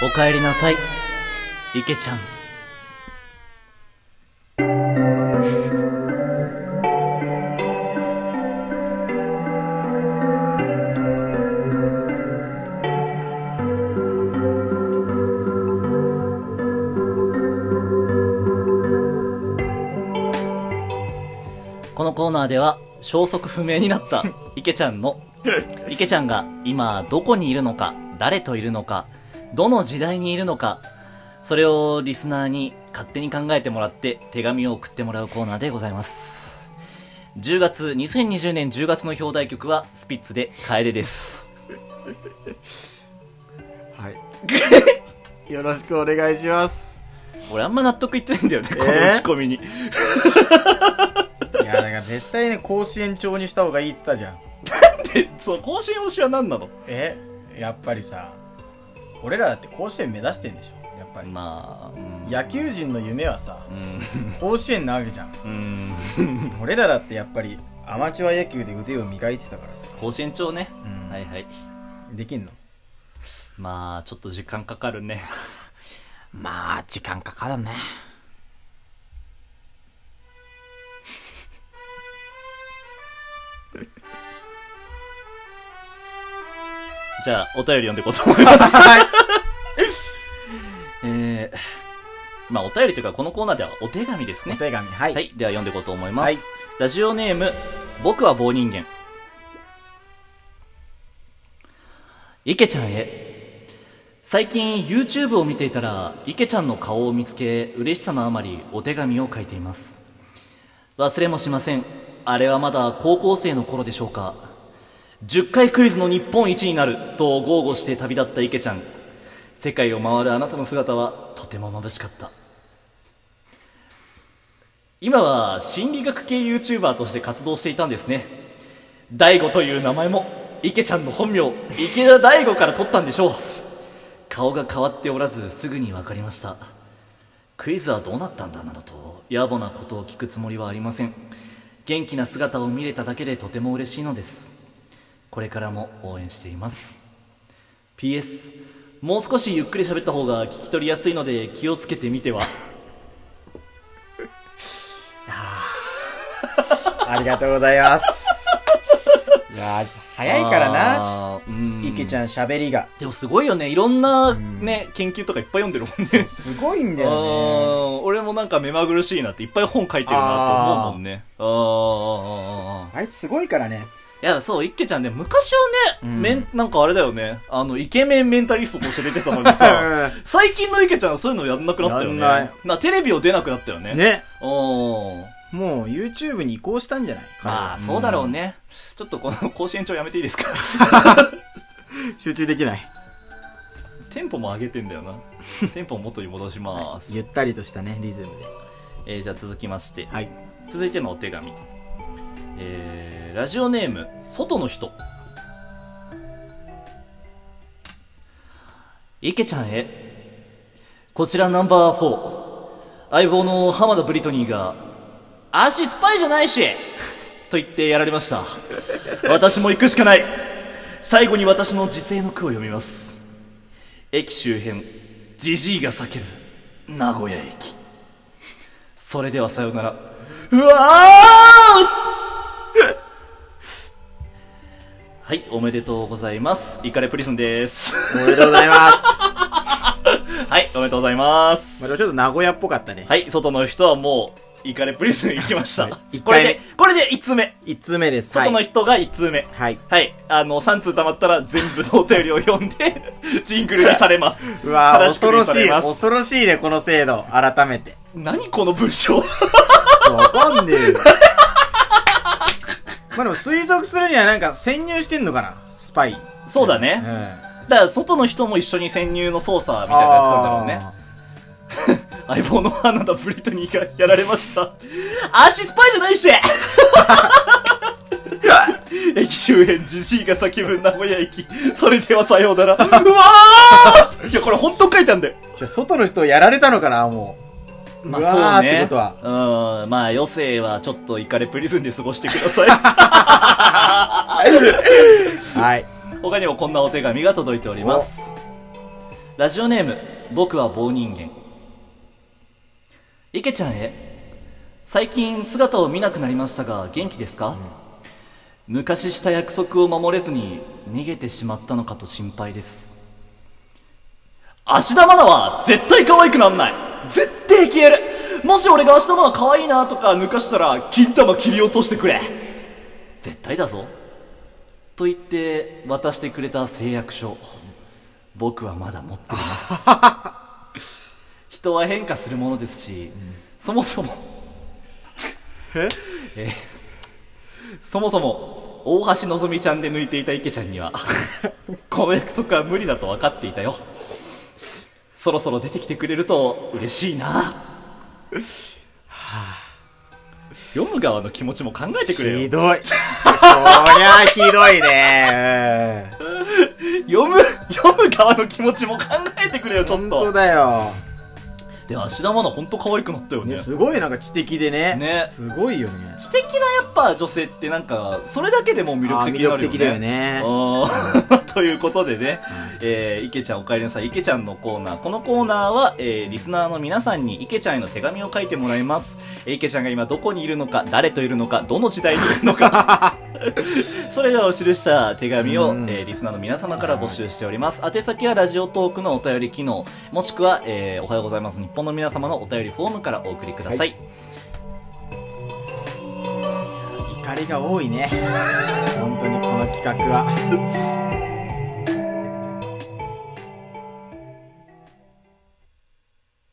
おかえりなさい、池ちゃん。コーナーでは消息不明になった 池ちゃんの池ちゃんが今どこにいるのか誰といるのかどの時代にいるのかそれをリスナーに勝手に考えてもらって手紙を送ってもらうコーナーでございます10月2020年10月の表題曲はスピッツで「楓」です はい。よろしくお願いします。俺あんま納得いってないんだよね、このえー打ち込みにいや、だから絶対ね、甲子園調にした方がいいって言ったじゃん。でそう甲子園推しは何なの？えやっぱりさ、俺らだって甲子園目指してんでしょやっぱり。まあうん野球人の夢はさ、うん甲子園なわけじゃん。うん 俺らだってやっぱり、アマチュア野球で腕を磨いてたからさ。甲子園長ね、うんはいはいできんの？まあちょっと時間かかるね まあ、時間かかるね。じゃあお便り読んでいこうと思います はい。えー、まあお便りというかこのコーナーではお手紙ですねお手紙、はい。はい、では読んでいこうと思います。はいラジオネーム、僕は棒人間。池ちゃんへ。最近 YouTube を見ていたら、池ちゃんの顔を見つけ、嬉しさのあまりお手紙を書いています。忘れもしません。あれはまだ高校生の頃でしょうか。10回クイズの日本一になると豪語して旅立った池ちゃん。世界を回るあなたの姿はとても眩しかった。今は心理学系 YouTuber として活動していたんですね。大悟という名前も池ちゃんの本名池田大悟から取ったんでしょう。顔が変わっておらずすぐに分かりました。クイズはどうなったんだなどと野暮なことを聞くつもりはありません。元気な姿を見れただけでとても嬉しいのです。これからも応援しています。PS もう少しゆっくり喋った方が聞き取りやすいので気をつけてみては。ありがとうございます。いやー早いからな、池ちゃん喋りが。でもすごいよね。いろんなん。ね、研究とかいっぱい読んでるもんね。すごいんだあよね。ー俺もなんか目まぐるしいなっていっぱい本書いてるなと思うもんね。ああいつすごいからね。いやそう一家ちゃんね昔はね、うん。めんなんかあれだよね。あのイケメンメンタリストとして出てたのにさ最近の池ちゃんはそういうのやんなくなったよね。やんない。なテレビを出なくなったよね。ね。おー。もう YouTube に移行したんじゃないまあそうだろう。ね、ちょっとこの甲子園長やめていいですか？う ん集中できない。テンポも上げてんだよな。テンポを元に戻します、ゆったりとしたね、リズムで。えーじゃあ続きまして。はい。続いてのお手紙えー、ラジオネーム外の人。池ちゃんへ。こちらナンバー4相棒の浜田ブリトニーが「足スパイじゃないし!」と言ってやられました。私も行くしかない。最後に私の時世の句を読みます。駅周辺ジジイが叫ぶ名古屋駅。それではさようなら。うわーはい、おめでとうございます。イカレプリズンです。おめでとうございます。はい、おめでとうございます。まあ、ちょっと名古屋っぽかったね。はい、外の人はもう、イカレプリズン行きました。一回目これで、これで1通目。一通目です。外の人が1通目。はい。はい、あの、3通溜まったら全部のお便りを読んで、ジングルにされます。うわー正しく恐ろしい。恐ろしいね、この制度。改めて。何この文章？わかんねえよ。まあでも推測するにはなんか潜入してんのかな？スパイ。そうだねうん。だから、外の人も一緒に潜入の操作みたいなやつなんだろうね。相棒の花田ブリトニーがやられました。足スパイじゃないし 駅周辺ジジイが叫ぶ名古屋駅。それではさようなら。うわーいや、これ本当書いたんだよ。じゃあ外の人をやられたのかなもまうわーあそうね。ってことはうん。まあ余生はちょっとイカレプリズンで過ごしてください。はい。他にもこんなお手紙が届いております。ラジオネーム、僕は棒人間。池ちゃんへ。最近姿を見なくなりましたが、元気ですか、昔した約束を守れずに逃げてしまったのかと心配です。芦田愛菜は絶対可愛くなんない絶対消える。もし俺が芦田愛菜可愛いなとか抜かしたら金玉切り落としてくれ。絶対だぞ。と言って渡してくれた誓約書。僕はまだ持っています。人は変化するものですし、そもそもえ？えそもそも大橋のぞみちゃんで抜いていた池ちゃんには この約束は無理だと分かっていたよそろそろ出てきてくれると嬉しいな。読む側の気持ちも考えてくれよ。ひどい。こりゃひどいね。読む読む側の気持ちも考えてくれよちょっ本当とだよ。で芦田愛菜本当可愛くなったよね。ね、すごいなんか知的でね。ね。すごいよね。知的なやっぱ女性ってなんかそれだけでも魅力的になるよね。魅力的だよね。ということでね、えー、池ちゃんお帰りなさい。池ちゃんのコーナー。このコーナーは、えー、リスナーの皆さんに池ちゃんへの手紙を書いてもらいます、えー池ちゃんが今どこにいるのか誰といるのかどの時代にいるのか。それらを記した手紙を、うん。えーリスナーの皆様から募集しております。宛先はラジオトークのお便り機能もしくは、えーおはようございます。日本の皆様のお便りフォームからお送りください。怒りが多いね。本当にこの企画は。